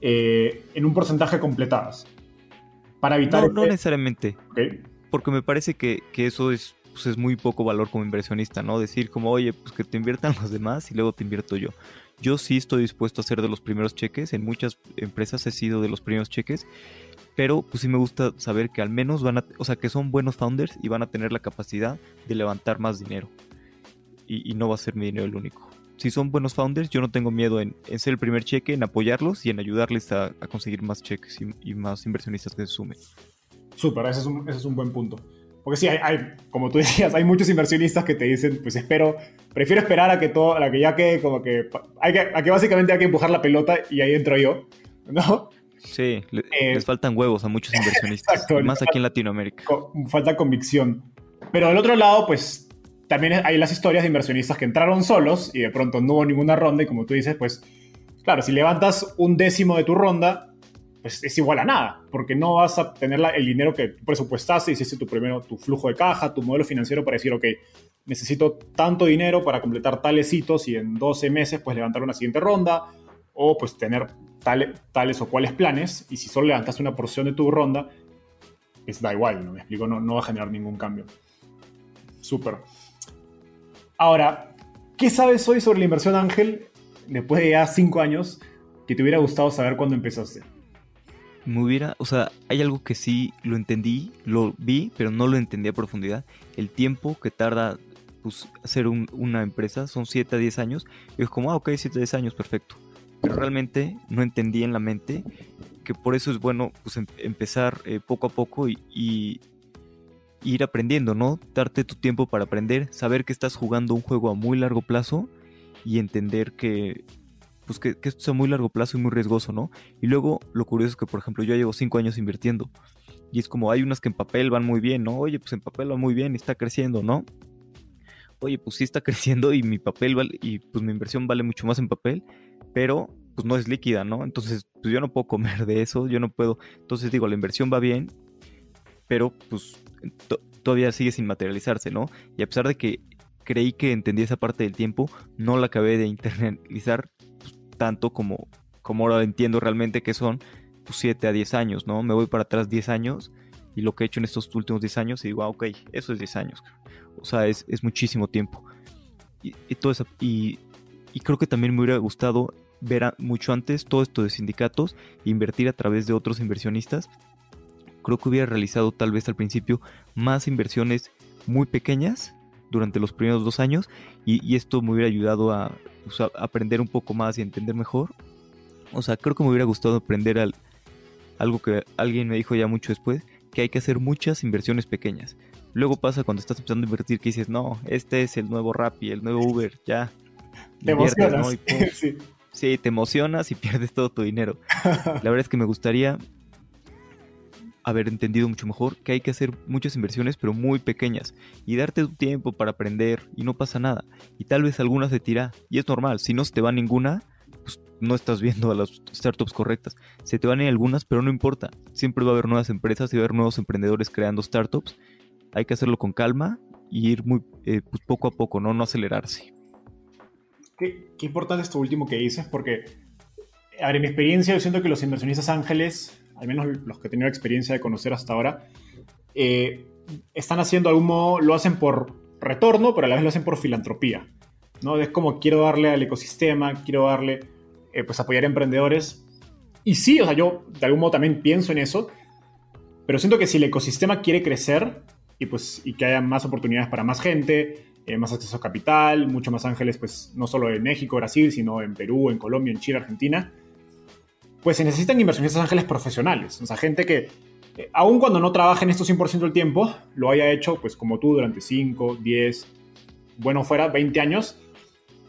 eh, en un porcentaje completadas. Para evitar. No, no necesariamente. Porque me parece que, eso es, pues, es muy poco valor como inversionista, ¿no? Decir como, oye, pues que te inviertan los demás y luego te invierto yo. Yo sí estoy dispuesto a ser de los primeros cheques. En muchas empresas he sido de los primeros cheques. Pero pues sí me gusta saber que al menos van a, o sea, que son buenos founders y van a tener la capacidad de levantar más dinero y, no va a ser mi dinero el único. Si son buenos founders, yo no tengo miedo en, ser el primer cheque, en apoyarlos y en ayudarles a, conseguir más cheques y, más inversionistas que se sumen. Súper, ese, es un, buen punto. Porque sí, hay, como tú decías, hay muchos inversionistas que te dicen, pues espero, prefiero esperar a que todo, a que ya quede como que, hay que, a que básicamente hay que empujar la pelota y ahí entro yo, ¿no? Sí, eh, les faltan huevos a muchos inversionistas, exacto, más aquí en Latinoamérica. falta convicción. Pero del otro lado, pues también hay las historias de inversionistas que entraron solos y de pronto no hubo ninguna ronda y como tú dices, pues claro, si levantas un décimo de tu ronda, pues es igual a nada, porque no vas a tener el dinero que presupuestaste, hiciste tu primero tu flujo de caja, tu modelo financiero para decir, ok, necesito tanto dinero para completar tales hitos y en 12 meses pues levantar una siguiente ronda o pues tener tales o cuales planes y si solo levantaste una porción de tu ronda, pues da igual, ¿no? Me explico, no, no va a generar ningún cambio. Súper. Ahora, ¿qué sabes hoy sobre la inversión Ángel después de ya cinco años que te hubiera gustado saber cuando empezaste? Me hubiera, o sea, hay algo que sí lo entendí, lo vi, pero no lo entendí a profundidad. El tiempo que tarda pues, hacer una empresa son 7 a 10 años. Y es como, ah, ok, 7 a 10 años, perfecto. Pero realmente no entendí en la mente que por eso es bueno pues, em, empezar eh, poco a poco y, ir aprendiendo, ¿no? Darte tu tiempo para aprender, saber que estás jugando un juego a muy largo plazo y entender que, pues que, esto es a muy largo plazo y muy riesgoso, ¿no? Y luego lo curioso es que, por ejemplo, yo llevo cinco años invirtiendo y es como hay unas que en papel van muy bien, ¿no? Oye, pues en papel va muy bien y está creciendo, ¿no? oye, pues sí está creciendo y mi papel vale, y pues mi inversión vale mucho más en papel, pero pues no es líquida, ¿no? Entonces, pues yo no puedo comer de eso, yo no puedo. Entonces digo, la inversión va bien, pero pues todavía sigue sin materializarse, ¿no? Y a pesar de que creí que entendí esa parte del tiempo, no la acabé de internalizar pues, tanto como, como ahora entiendo realmente que son pues, 7 a 10 años, ¿no? Me voy para atrás 10 años y lo que he hecho en estos últimos 10 años y digo, ah, ok, eso es 10 años. O sea, es, muchísimo tiempo. Y, y, todo eso, y, y, creo que también me hubiera gustado ver mucho antes todo esto de sindicatos, invertir a través de otros inversionistas. Creo que hubiera realizado tal vez al principio más inversiones muy pequeñas durante los primeros dos años y, esto me hubiera ayudado a, aprender un poco más y entender mejor. O sea, creo que me hubiera gustado aprender al, algo que alguien me dijo ya mucho después, que hay que hacer muchas inversiones pequeñas. Luego pasa cuando estás empezando a invertir que dices, no, este es el nuevo Rappi, el nuevo Uber, ya. Te emocionas. sí. te emocionas y pierdes todo tu dinero. La verdad es que me gustaría haber entendido mucho mejor que hay que hacer muchas inversiones pero muy pequeñas y darte tu tiempo para aprender y no pasa nada. Y tal vez alguna se tira y es normal, si no se te va ninguna, pues no estás viendo a las startups correctas. Se te van ir algunas, pero no importa. Siempre va a haber nuevas empresas y va a haber nuevos emprendedores creando startups. Hay que hacerlo con calma y ir muy eh, pues poco a poco, ¿no? No acelerarse. Qué, qué importante esto último que dices, porque, a ver, en mi experiencia yo siento que los inversionistas ángeles al menos los que he tenido experiencia de conocer hasta ahora, eh, están haciendo algún modo, lo hacen por retorno, pero a la vez lo hacen por filantropía. ¿no? Es como quiero darle al ecosistema, quiero darle, eh, pues apoyar a emprendedores. Y sí, o sea, yo de algún modo también pienso en eso, pero siento que si el ecosistema quiere crecer y, pues, y que haya más oportunidades para más gente, eh, más acceso a capital, mucho más ángeles, pues no solo en México, Brasil, sino en Perú, en Colombia, en Chile, Argentina, pues se necesitan inversionistas ángeles profesionales, o sea, gente que, eh, aun cuando no trabaje en esto 100% del tiempo, lo haya hecho, pues como tú, durante 5, 10, bueno, fuera 20 años.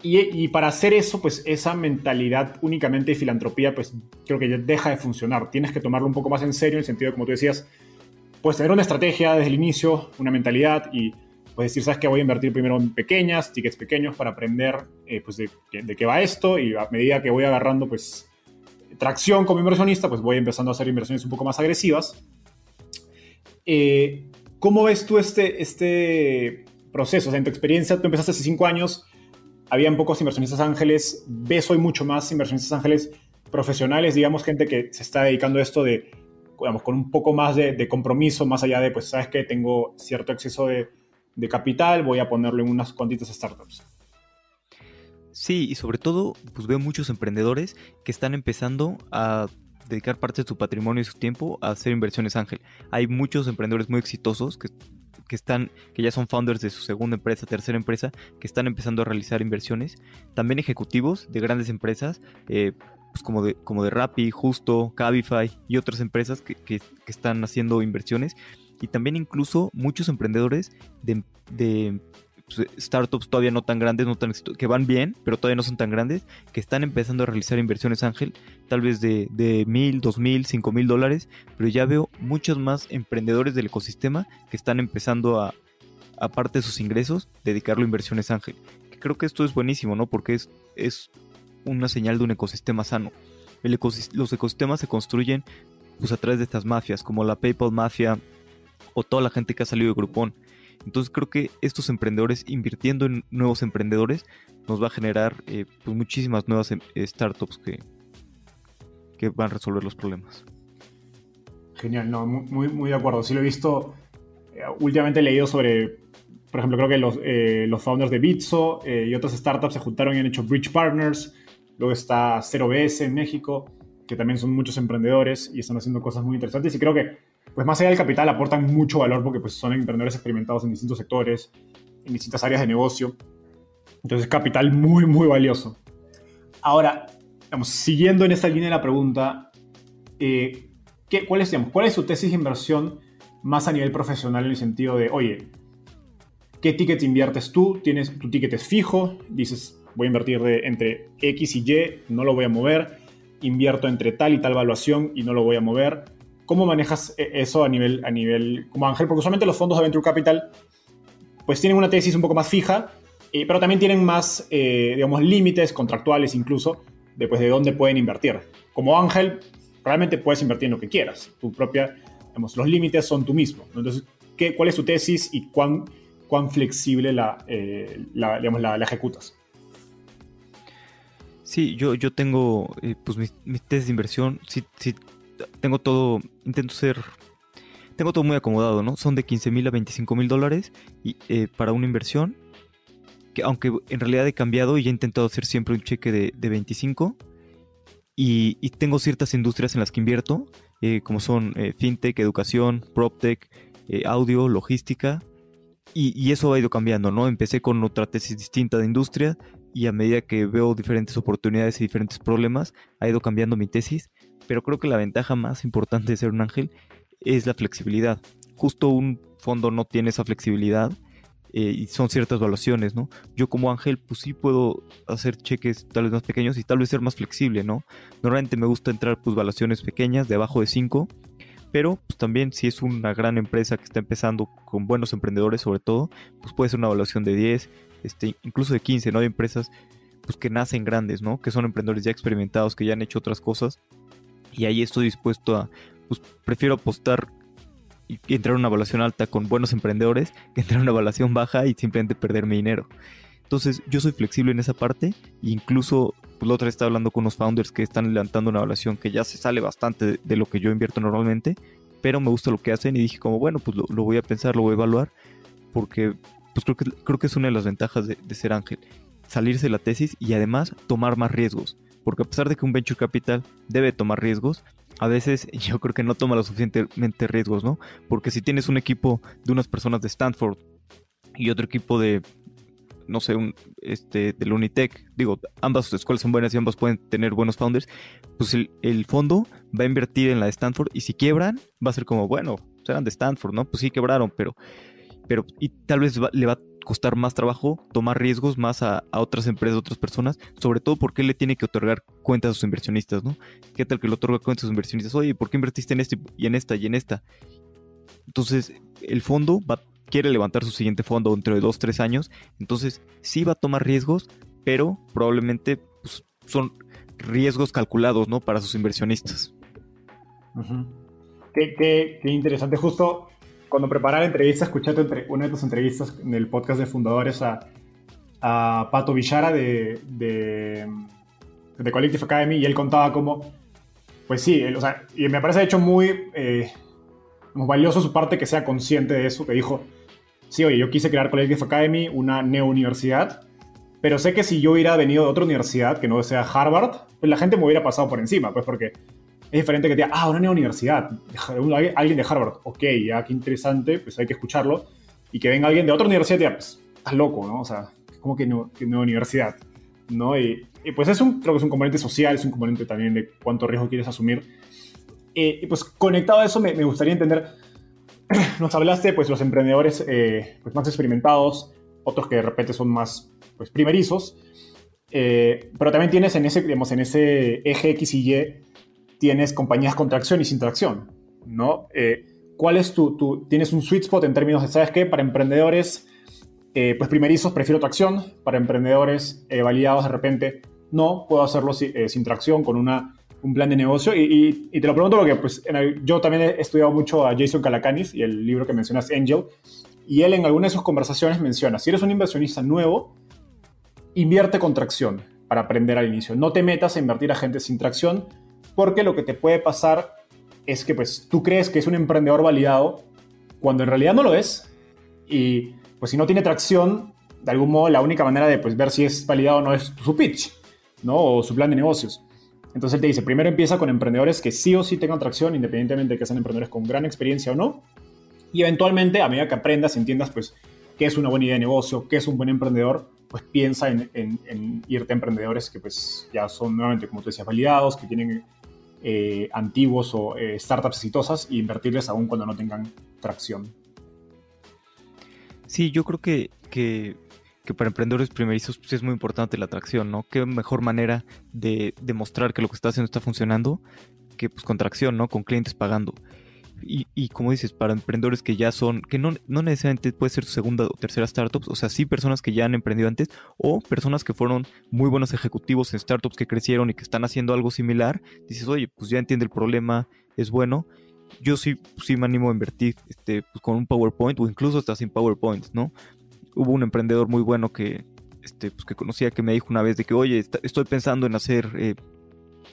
Y, para hacer eso, pues esa mentalidad únicamente de filantropía, pues creo que ya deja de funcionar. Tienes que tomarlo un poco más en serio, en el sentido de, como tú decías, pues tener una estrategia desde el inicio, una mentalidad y pues decir, sabes que voy a invertir primero en pequeñas, tickets pequeños para aprender eh, pues de, de, qué va esto y a medida que voy agarrando pues tracción como inversionista, pues voy empezando a hacer inversiones un poco más agresivas. Eh, ¿Cómo ves tú este, este proceso? En tu experiencia, tú empezaste hace cinco años, habían pocos inversionistas ángeles, ves hoy mucho más inversionistas ángeles profesionales, digamos, gente que se está dedicando a esto de, digamos, con un poco más de, compromiso, más allá de, pues, sabes que tengo cierto exceso de, de capital, voy a ponerlo en unas cuantitas startups. Sí, y sobre todo, pues veo muchos emprendedores que están empezando a dedicar parte de su patrimonio y su tiempo a hacer inversiones ángel. Hay muchos emprendedores muy exitosos que, están, que ya son founders de su segunda empresa, tercera empresa, que están empezando a realizar inversiones. También ejecutivos de grandes empresas, eh, pues como de, como de Rappi, Justo, Cabify y otras empresas que, que, están haciendo inversiones. Y también incluso muchos emprendedores de, de pues, startups todavía no tan grandes, no tan que van bien, pero todavía no son tan grandes, que están empezando a realizar inversiones ángel, tal vez de, de mil, dos mil, cinco mil dólares, pero ya veo muchos más emprendedores del ecosistema que están empezando a, aparte de sus ingresos, dedicarlo a inversiones ángel. Creo que esto es buenísimo, ¿no? Porque es, es una señal de un ecosistema sano. los ecosistemas se construyen pues a través de estas mafias, como la PayPal Mafia o toda la gente que ha salido de Groupon. Entonces creo que estos emprendedores invirtiendo en nuevos emprendedores nos va a generar eh, pues muchísimas nuevas em, startups que, que van a resolver los problemas. Genial, no, muy, muy de acuerdo. Sí lo he visto, eh, últimamente he leído sobre, por ejemplo, creo que los, eh, los founders de Bitso y otras startups se juntaron y han hecho Bridge Partners. Luego está 0BS en México, que también son muchos emprendedores y están haciendo cosas muy interesantes. Y creo que pues más allá del capital aportan mucho valor porque pues son emprendedores experimentados en distintos sectores, en distintas áreas de negocio. Entonces capital muy, muy valioso. Ahora, digamos, siguiendo en esta línea de la pregunta, eh, ¿qué, cuál, es, digamos, ¿cuál es su tesis de inversión más a nivel profesional en el sentido de, oye, ¿qué ticket inviertes tú? Tienes, tu ticket es fijo, dices, voy a invertir de, entre X y Y, no lo voy a mover, invierto entre tal y tal evaluación y no lo voy a mover ¿Cómo manejas e-, eso a nivel, a nivel como Ángel? Porque usualmente los fondos de Venture Capital pues tienen una tesis un poco más fija, eh, pero también tienen más, eh, digamos, límites contractuales incluso, de, pues, de dónde pueden invertir. Como Ángel, realmente puedes invertir en lo que quieras. Tu propia, digamos, los límites son tú mismo. Entonces, ¿qué, ¿cuál es tu tesis y cuán, cuán flexible la, eh, digamos, la, ejecutas? Sí, yo, yo tengo pues mis, mis, tesis de inversión, sí, tengo todo, intento ser, tengo todo muy acomodado, ¿no? Son de 15 mil a 25 mil dólares y, eh, para una inversión, que aunque en realidad he cambiado y he intentado hacer siempre un cheque de, de 25, y, y, tengo ciertas industrias en las que invierto, eh, como son eh, fintech, educación, proptech, eh, audio, logística, y, y, eso ha ido cambiando, ¿no? Empecé con otra tesis distinta de industria y a medida que veo diferentes oportunidades y diferentes problemas, ha ido cambiando mi tesis, pero creo que la ventaja más importante de ser un ángel es la flexibilidad. Justo un fondo no tiene esa flexibilidad eh, y son ciertas evaluaciones, ¿no? Yo como ángel, pues sí puedo hacer cheques tal vez más pequeños y tal vez ser más flexible, ¿no? Normalmente me gusta entrar pues evaluaciones pequeñas, de abajo de 5, pero pues también si es una gran empresa que está empezando con buenos emprendedores sobre todo, pues puede ser una evaluación de 10, este, incluso de 15, ¿no? Hay empresas pues que nacen grandes, ¿no? Que son emprendedores ya experimentados, que ya han hecho otras cosas. Y ahí estoy dispuesto a, pues prefiero apostar y entrar a una evaluación alta con buenos emprendedores que entrar a una evaluación baja y simplemente perder mi dinero. Entonces yo soy flexible en esa parte incluso pues, la otra vez hablando con unos founders que están levantando una evaluación que ya se sale bastante de, lo que yo invierto normalmente, pero me gusta lo que hacen y dije como bueno pues lo, lo voy a pensar, lo voy a evaluar porque pues creo que, creo que es una de las ventajas de, de ser ángel, salirse de la tesis y además tomar más riesgos, porque a pesar de que un venture capital debe tomar riesgos, a veces yo creo que no toma lo suficientemente riesgos, ¿no? Porque si tienes un equipo de unas personas de Stanford y otro equipo de, no sé, un, este, del Unitec, digo, ambas escuelas son buenas y ambas pueden tener buenos founders, pues el, el fondo va a invertir en la de Stanford y si quiebran, va a ser como, bueno, eran de Stanford, ¿no? Pues sí quebraron, pero, pero y tal vez le va a costar más trabajo tomar riesgos más a, otras empresas, a otras personas, sobre todo porque él le tiene que otorgar cuentas a sus inversionistas, ¿no? ¿Qué tal que le otorga cuentas a sus inversionistas? Oye, ¿por qué invertiste en este y en esta y en esta? Entonces, el fondo va, quiere levantar su siguiente fondo dentro de dos, tres años, entonces sí va a tomar riesgos, pero probablemente pues, son riesgos calculados, ¿no? Para sus inversionistas. Qué, qué, qué interesante, justo cuando preparaba la entrevista, escuché una de tus entrevistas en el podcast de fundadores a, a Pato Villara de, Collective Academy y él contaba cómo, pues sí, me parece de hecho muy, eh, valioso su parte que sea consciente de eso, que dijo, sí, oye, yo quise crear Collective Academy, una neo-universidad, pero sé que si yo hubiera venido de otra universidad, que no sea Harvard, pues la gente me hubiera pasado por encima, pues porque es diferente que te diga, ah, una universidad, alguien de Harvard, ok, ya, qué interesante, pues hay que escucharlo, y que venga alguien de otra universidad y diga, pues, estás loco, ¿no? O sea, ¿cómo que no, que no universidad? ¿No? Y, y, pues es un, creo que es un componente social, es un componente también de cuánto riesgo quieres asumir. Eh, y pues conectado a eso me, me, gustaría entender, nos hablaste pues los emprendedores eh, pues, más experimentados, otros que de repente son más pues, primerizos, eh, pero también tienes en ese, digamos, en ese eje X y Y tienes compañías con tracción y sin tracción, ¿no? Eh, ¿Cuál es tu, tu, tienes un sweet spot en términos de, ¿sabes qué? Para emprendedores, eh, pues primerizos prefiero tracción, para emprendedores eh, validados de repente, no, puedo hacerlo eh, sin tracción, con una, un plan de negocio. Y, te lo pregunto porque pues, yo también he estudiado mucho a Jason Calacanis y el libro que mencionas, Angel, y él en alguna de sus conversaciones menciona, si eres un inversionista nuevo, invierte con tracción para aprender al inicio. No te metas a invertir a gente sin tracción, porque lo que te puede pasar es que pues tú crees que es un emprendedor validado cuando en realidad no lo es y pues si no tiene tracción, de algún modo la única manera de pues ver si es validado o no es su pitch, ¿no? O su plan de negocios. Entonces él te dice, primero empieza con emprendedores que sí o sí tengan tracción, independientemente de que sean emprendedores con gran experiencia o no. Y eventualmente, a medida que aprendas entiendas pues qué es una buena idea de negocio, qué es un buen emprendedor, pues piensa en, en, en irte a emprendedores que pues ya son nuevamente, como tú decías, validados, que tienen eh, antiguos o eh, startups exitosas e invertirles aún cuando no tengan tracción. Sí, yo creo que, que, para emprendedores primerizos pues, es muy importante la tracción, ¿no? Qué mejor manera de demostrar que lo que está haciendo está funcionando que pues con tracción, ¿no? Con clientes pagando. Y, como dices, para emprendedores que ya son, que no, no necesariamente puede ser su segunda o tercera startups, o sea, sí personas que ya han emprendido antes o personas que fueron muy buenos ejecutivos en startups que crecieron y que están haciendo algo similar, dices, oye, pues ya entiende el problema, es bueno. Yo sí, sí me animo a invertir este, pues con un PowerPoint o incluso hasta sin PowerPoint, ¿no? Hubo un emprendedor muy bueno que, este, pues que conocía que me dijo una vez de que, oye, estoy pensando en hacer eh,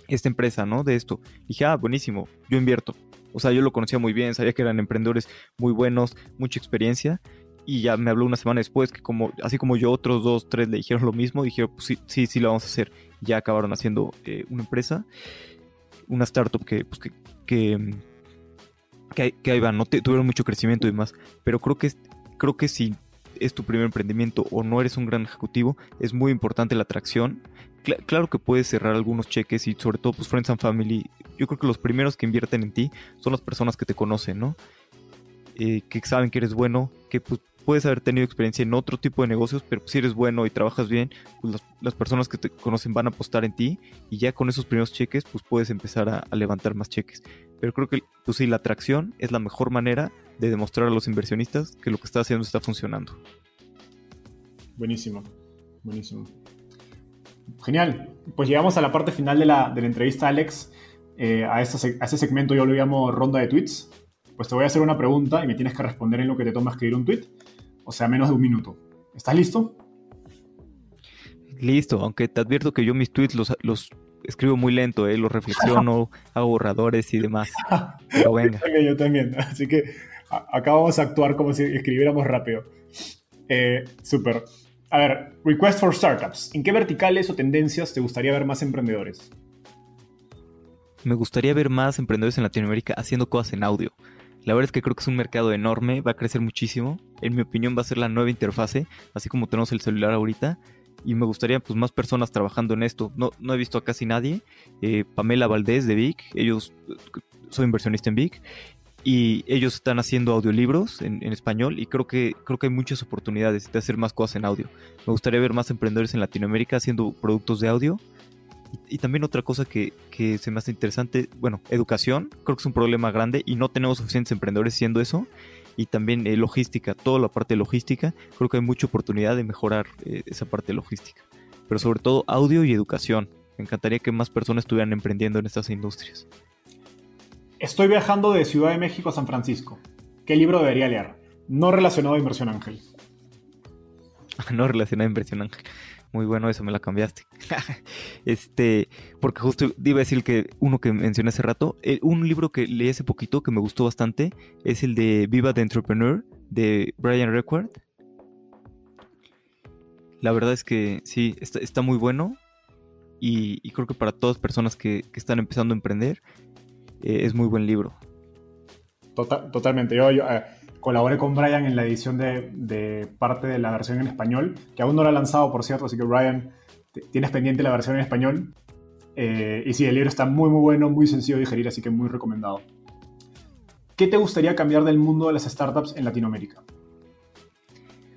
esta empresa, ¿no? De esto. Y dije, ah, buenísimo, yo invierto. O sea, yo lo conocía muy bien, sabía que eran emprendedores muy buenos, mucha experiencia. Y ya me habló una semana después que como, así como yo, otros dos, tres le dijeron lo mismo, dijeron, pues sí, sí, sí lo vamos a hacer. Ya acabaron haciendo eh, una empresa, una startup que, pues, que, que, que, ahí van, no tuvieron mucho crecimiento y demás. Pero creo que, creo que si es tu primer emprendimiento o no eres un gran ejecutivo, es muy importante la atracción claro que puedes cerrar algunos cheques y sobre todo pues Friends and Family, yo creo que los primeros que invierten en ti son las personas que te conocen, ¿no? Eh, que saben que eres bueno, que pues, puedes haber tenido experiencia en otro tipo de negocios, pero si eres bueno y trabajas bien, pues las, personas que te conocen van a apostar en ti y ya con esos primeros cheques pues puedes empezar a, levantar más cheques. Pero creo que pues sí, la atracción es la mejor manera de demostrar a los inversionistas que lo que estás haciendo está funcionando. Buenísimo, buenísimo. Genial. Pues llegamos a la parte final de la, entrevista, Alex. Eh, a, ese, a, ese, segmento yo lo llamo ronda de tweets. Pues te voy a hacer una pregunta y me tienes que responder en lo que te toma escribir un tweet. O sea, menos de un minuto. ¿Estás listo? Listo, aunque te advierto que yo mis tweets los, los escribo muy lento, ¿eh? los reflexiono, hago borradores y demás. Pero venga. yo, también, yo también. Así que acá vamos a actuar como si escribiéramos rápido. Eh, Súper. A ver, Request for Startups. ¿En qué verticales o tendencias te gustaría ver más emprendedores? Me gustaría ver más emprendedores en Latinoamérica haciendo cosas en audio. La verdad es que creo que es un mercado enorme, va a crecer muchísimo. En mi opinión va a ser la nueva interfase, así como tenemos el celular ahorita. Y me gustaría pues más personas trabajando en esto. No, no he visto a casi nadie. Eh, Pamela Valdés de Vic, ellos, soy inversionista en Vic y ellos están haciendo audiolibros en, español y creo que, creo que hay muchas oportunidades de hacer más cosas en audio. Me gustaría ver más emprendedores en Latinoamérica haciendo productos de audio. Y, también otra cosa que, se me hace interesante, bueno, educación, creo que es un problema grande y no tenemos suficientes emprendedores haciendo eso. Y también eh, logística, toda la parte de logística, creo que hay mucha oportunidad de mejorar eh, esa parte logística. Pero sobre todo audio y educación. Me encantaría que más personas estuvieran emprendiendo en estas industrias. Estoy viajando de Ciudad de México a San Francisco. ¿Qué libro debería leer? No relacionado a Inversión Ángel. no relacionado a Inversión Ángel. Muy bueno, eso me la cambiaste. este, porque justo iba a decir que uno que mencioné hace rato, eh, un libro que leí hace poquito que me gustó bastante es el de Viva the Entrepreneur de Brian Record. La verdad es que sí, está, muy bueno y, creo que para todas personas que, están empezando a emprender eh, es muy buen libro. Tota-, totalmente. Yo, eh, colaboré con Brian en la edición de, parte de la versión en español, que aún no la ha lanzado, por cierto, así que Brian, tienes pendiente la versión en español. Eh, y sí, el libro está muy, muy bueno, muy sencillo de digerir, así que muy recomendado. ¿Qué te gustaría cambiar del mundo de las startups en Latinoamérica?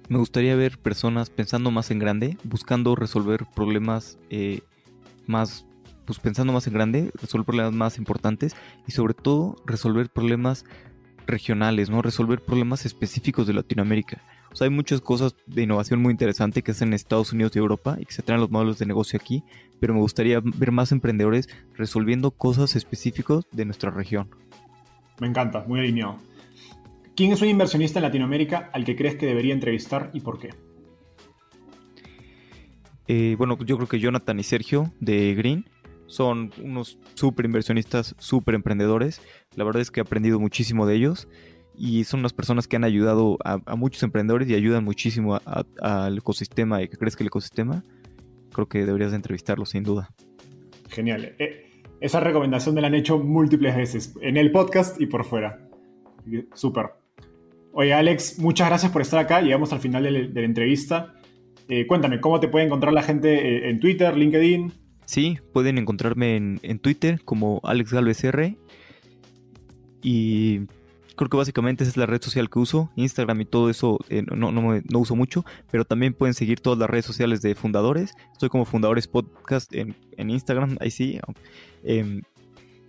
Me gustaría ver personas pensando más en grande, buscando resolver problemas más pues pensando más en grande, resolver problemas más importantes y sobre todo resolver problemas regionales, ¿no? Resolver problemas específicos de Latinoamérica. O sea, hay muchas cosas de innovación muy interesantes que hacen en Estados Unidos y Europa y que se traen los modelos de negocio aquí, pero me gustaría ver más emprendedores resolviendo cosas específicas de nuestra región. Me encanta, muy alineado. ¿Quién es un inversionista en Latinoamérica al que crees que debería entrevistar y por qué? Eh, bueno, yo creo que Jonathan y Sergio de Green son unos súper inversionistas, súper emprendedores. La verdad es que he aprendido muchísimo de ellos y son unas personas que han ayudado a, muchos emprendedores y ayudan muchísimo al ecosistema y que que el ecosistema. Creo que deberías de entrevistarlos sin duda. Genial. Eh, esa recomendación me la han hecho múltiples veces en el podcast y por fuera. Súper. Oye, Alex, muchas gracias por estar acá. Llegamos al final de, la entrevista. Eh, cuéntame, ¿cómo te puede encontrar la gente eh, en Twitter, LinkedIn? Sí, pueden encontrarme en, Twitter como Alex Galvez R. Y creo que básicamente esa es la red social que uso. Instagram y todo eso eh, no, no, uso mucho, pero también pueden seguir todas las redes sociales de fundadores. Estoy como Fundadores Podcast en, Instagram, ahí sí. Em,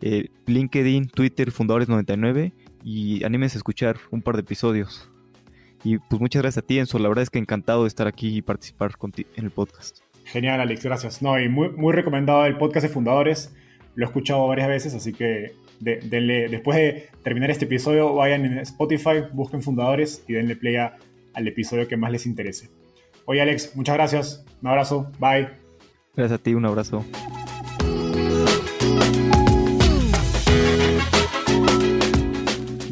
eh, LinkedIn, Twitter, Fundadores99 y anímense a escuchar un par de episodios. Y pues muchas gracias a ti, Enzo. La verdad es que encantado de estar aquí y participar en el podcast. Genial, Alex, gracias. No, y muy, muy recomendado el podcast de Fundadores. Lo he escuchado varias veces, así que después de terminar este episodio, vayan en Spotify, busquen Fundadores y denle play al episodio que más les interese. Oye, Alex, muchas gracias. Un abrazo. Bye. Gracias a ti, un abrazo.